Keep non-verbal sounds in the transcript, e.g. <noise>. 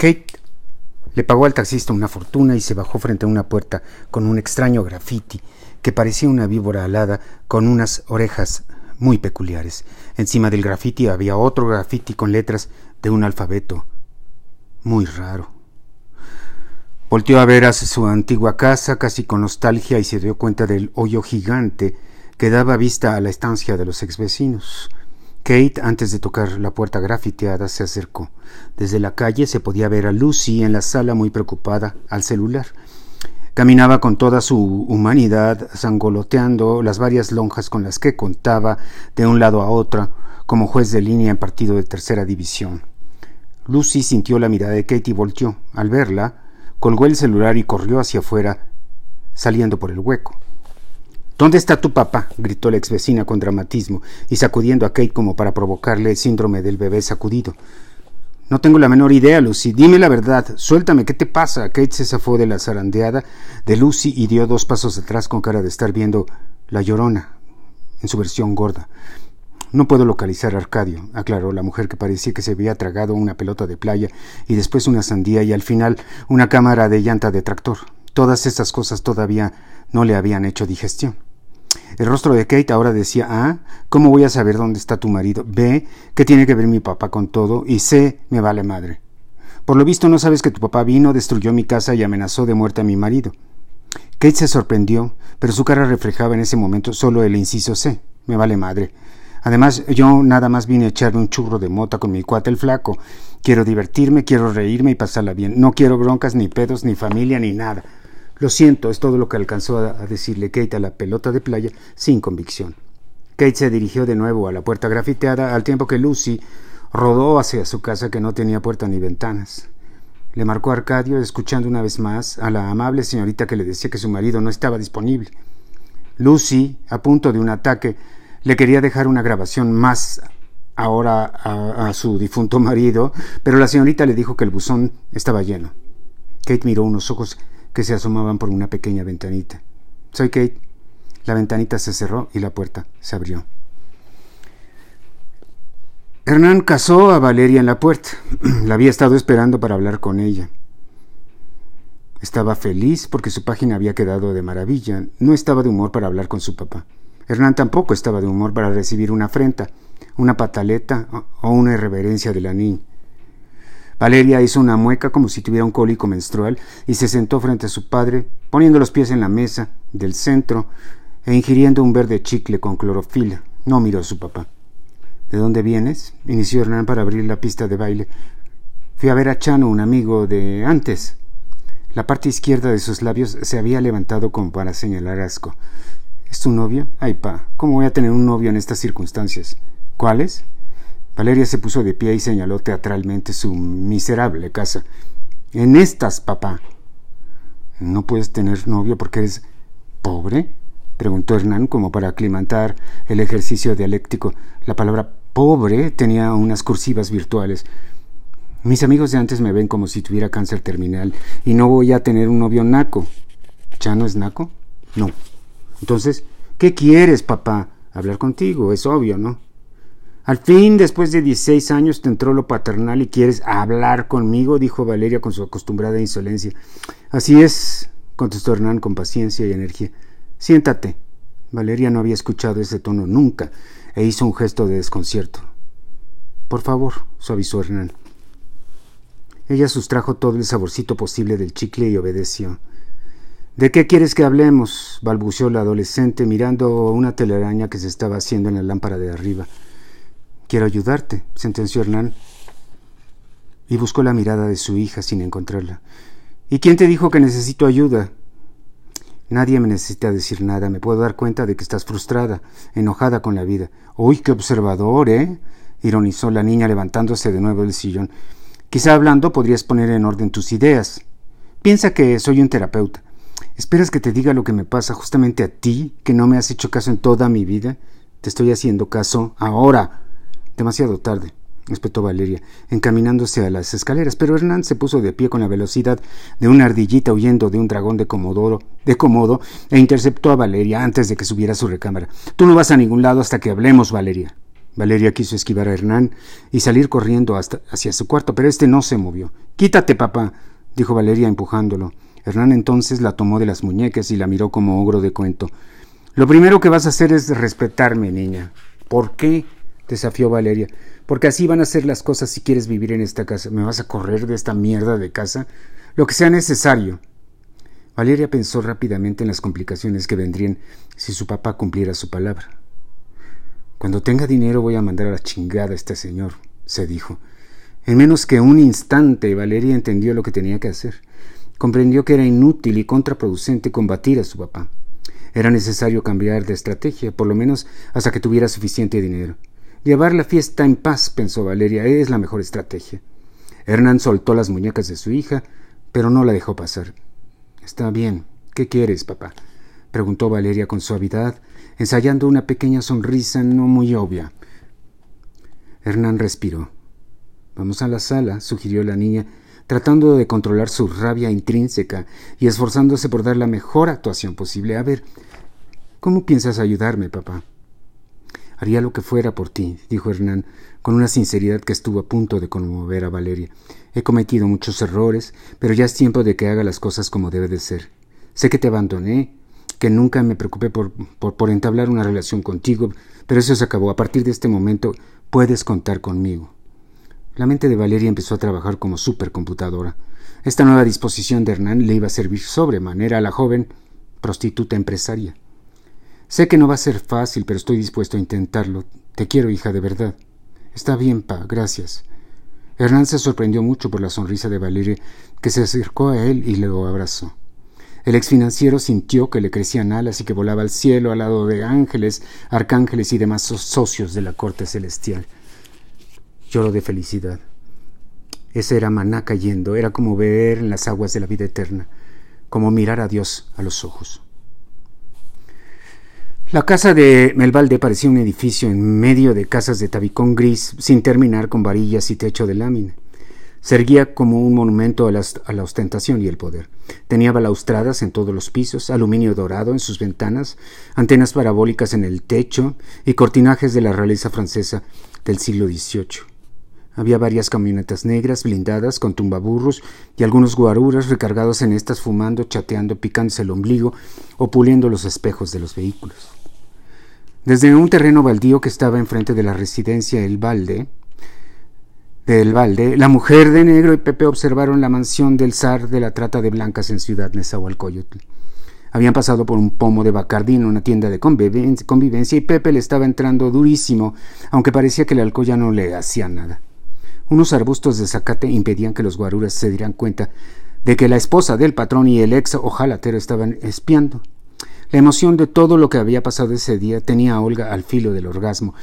Kate le pagó al taxista una fortuna y se bajó frente a una puerta con un extraño graffiti que parecía una víbora alada con unas orejas muy peculiares. Encima del graffiti había otro graffiti con letras de un alfabeto muy raro. Volteó a ver a su antigua casa casi con nostalgia y se dio cuenta del hoyo gigante que daba vista a la estancia de los exvecinos. Kate, antes de tocar la puerta grafiteada, se acercó. Desde la calle se podía ver a Lucy en la sala muy preocupada al celular. Caminaba con toda su humanidad, zangoloteando las varias lonjas con las que contaba de un lado a otro, como juez de línea en partido de tercera división. Lucy sintió la mirada de Kate y volteó. Al verla, colgó el celular y corrió hacia afuera, saliendo por el hueco. ¿Dónde está tu papá? gritó la ex vecina con dramatismo y sacudiendo a Kate como para provocarle el síndrome del bebé sacudido. No tengo la menor idea, Lucy. Dime la verdad. Suéltame, ¿qué te pasa? Kate se zafó de la zarandeada de Lucy y dio dos pasos atrás con cara de estar viendo La Llorona, en su versión gorda. No puedo localizar a Arcadio, aclaró la mujer que parecía que se había tragado una pelota de playa y después una sandía y al final una cámara de llanta de tractor. Todas esas cosas todavía no le habían hecho digestión. El rostro de Kate ahora decía A. ¿Cómo voy a saber dónde está tu marido? B. ¿Qué tiene que ver mi papá con todo? Y C. Me vale madre. Por lo visto no sabes que tu papá vino, destruyó mi casa y amenazó de muerte a mi marido. Kate se sorprendió, pero su cara reflejaba en ese momento solo el inciso C. Me vale madre. Además, yo nada más vine a echarme un churro de mota con mi cuate el flaco. Quiero divertirme, quiero reírme y pasarla bien. No quiero broncas, ni pedos, ni familia, ni nada. Lo siento, es todo lo que alcanzó a decirle Kate a la pelota de playa sin convicción. Kate se dirigió de nuevo a la puerta grafiteada al tiempo que Lucy rodó hacia su casa que no tenía puerta ni ventanas. Le marcó a Arcadio, escuchando una vez más a la amable señorita que le decía que su marido no estaba disponible. Lucy, a punto de un ataque, le quería dejar una grabación más ahora a, a, su difunto <laughs> marido, pero la señorita le dijo que el buzón estaba lleno. Kate miró unos ojos que se asomaban por una pequeña ventanita. Soy Kate. La ventanita se cerró y la puerta se abrió. Hernán casó a Valeria en la puerta. <clears throat> La había estado esperando para hablar con ella. Estaba feliz porque su página había quedado de maravilla. No estaba de humor para hablar con su papá. Hernán tampoco estaba de humor para recibir una afrenta, una pataleta o una irreverencia de la niña. Valeria hizo una mueca como si tuviera un cólico menstrual y se sentó frente a su padre, poniendo los pies en la mesa del centro e ingiriendo un verde chicle con clorofila. No miró a su papá. ¿De dónde vienes? inició Hernán para abrir la pista de baile. Fui a ver a Chano, un amigo de antes. La parte izquierda de sus labios se había levantado como para señalar asco. ¿Es tu novio? Ay, pa, ¿cómo voy a tener un novio en estas circunstancias? ¿Cuáles? Valeria se puso de pie y señaló teatralmente su miserable casa. En estas, papá. ¿No puedes tener novio porque eres pobre? preguntó Hernán como para aclimatar el ejercicio dialéctico. La palabra pobre tenía unas cursivas virtuales. Mis amigos de antes me ven como si tuviera cáncer terminal y no voy a tener un novio naco. ¿Ya no es naco? No. Entonces, ¿qué quieres, papá? Hablar contigo, es obvio, ¿no? Al fin, después de dieciséis años, te entró lo paternal y quieres hablar conmigo, dijo Valeria con su acostumbrada insolencia. Así es, contestó Hernán con paciencia y energía. Siéntate. Valeria no había escuchado ese tono nunca e hizo un gesto de desconcierto. Por favor, suavizó Hernán. Ella sustrajo todo el saborcito posible del chicle y obedeció. ¿De qué quieres que hablemos? balbuceó la adolescente mirando una telaraña que se estaba haciendo en la lámpara de arriba. Quiero ayudarte, sentenció Hernán, y buscó la mirada de su hija sin encontrarla. ¿Y quién te dijo que necesito ayuda? Nadie me necesita decir nada. Me puedo dar cuenta de que estás frustrada, enojada con la vida. Uy, qué observador, ¿eh? ironizó la niña levantándose de nuevo del sillón. Quizá hablando podrías poner en orden tus ideas. Piensa que soy un terapeuta. ¿Esperas que te diga lo que me pasa justamente a ti, que no me has hecho caso en toda mi vida? Te estoy haciendo caso ahora. Demasiado tarde, espetó Valeria, encaminándose a las escaleras, pero Hernán se puso de pie con la velocidad de una ardillita huyendo de un dragón de Comodoro, de Comodo, e interceptó a Valeria antes de que subiera a su recámara. Tú no vas a ningún lado hasta que hablemos, Valeria. Valeria quiso esquivar a Hernán y salir corriendo hasta hacia su cuarto, pero este no se movió. Quítate, papá, dijo Valeria empujándolo. Hernán entonces la tomó de las muñecas y la miró como ogro de cuento. Lo primero que vas a hacer es respetarme, niña. ¿Por qué? Desafió Valeria. Porque así van a ser las cosas si quieres vivir en esta casa. ¿Me vas a correr de esta mierda de casa? Lo que sea necesario. Valeria pensó rápidamente en las complicaciones que vendrían si su papá cumpliera su palabra. Cuando tenga dinero voy a mandar a la chingada a este señor, se dijo. En menos que un instante Valeria entendió lo que tenía que hacer. Comprendió que era inútil y contraproducente combatir a su papá. Era necesario cambiar de estrategia, por lo menos hasta que tuviera suficiente dinero. Llevar la fiesta en paz, pensó Valeria, es la mejor estrategia. Hernán soltó las muñecas de su hija, pero no la dejó pasar. Está bien. ¿Qué quieres, papá? preguntó Valeria con suavidad, ensayando una pequeña sonrisa no muy obvia. Hernán respiró. Vamos a la sala, sugirió la niña, tratando de controlar su rabia intrínseca y esforzándose por dar la mejor actuación posible. A ver, ¿cómo piensas ayudarme, papá? Haría lo que fuera por ti, dijo Hernán, con una sinceridad que estuvo a punto de conmover a Valeria. He cometido muchos errores, pero ya es tiempo de que haga las cosas como debe de ser. Sé que te abandoné, que nunca me preocupé por, por, entablar una relación contigo, pero eso se acabó. A partir de este momento puedes contar conmigo. La mente de Valeria empezó a trabajar como supercomputadora. Esta nueva disposición de Hernán le iba a servir sobremanera a la joven prostituta empresaria. Sé que no va a ser fácil, pero estoy dispuesto a intentarlo. Te quiero, hija, de verdad. Está bien, pa, gracias. Hernán se sorprendió mucho por la sonrisa de Valeria, que se acercó a él y lo abrazó. El exfinanciero sintió que le crecían alas y que volaba al cielo al lado de ángeles, arcángeles y demás socios de la corte celestial. Lloró de felicidad. Ese era maná cayendo, era como ver en las aguas de la vida eterna, como mirar a Dios a los ojos. La casa de Melvalde parecía un edificio en medio de casas de tabicón gris, sin terminar con varillas y techo de lámina. Se como un monumento a, la ostentación y el poder. Tenía balaustradas en todos los pisos, aluminio dorado en sus ventanas, antenas parabólicas en el techo y cortinajes de la realeza francesa del siglo XVIII. Había varias camionetas negras blindadas con tumbaburros y algunos guaruras recargados en estas fumando, chateando, picándose el ombligo o puliendo los espejos de los vehículos. Desde un terreno baldío que estaba enfrente de la residencia El Balde, del Valde, la mujer de negro y Pepe observaron la mansión del zar de la trata de blancas en Ciudad Nezahualcóyotl. Habían pasado por un pomo de Bacardí en una tienda de convivencia y Pepe le estaba entrando durísimo, aunque parecía que el alcohol ya no le hacía nada. Unos arbustos de zacate impedían que los guaruras se dieran cuenta de que la esposa del patrón y el ex ojalatero estaban espiando. La emoción de todo lo que había pasado ese día tenía a Olga al filo del orgasmo,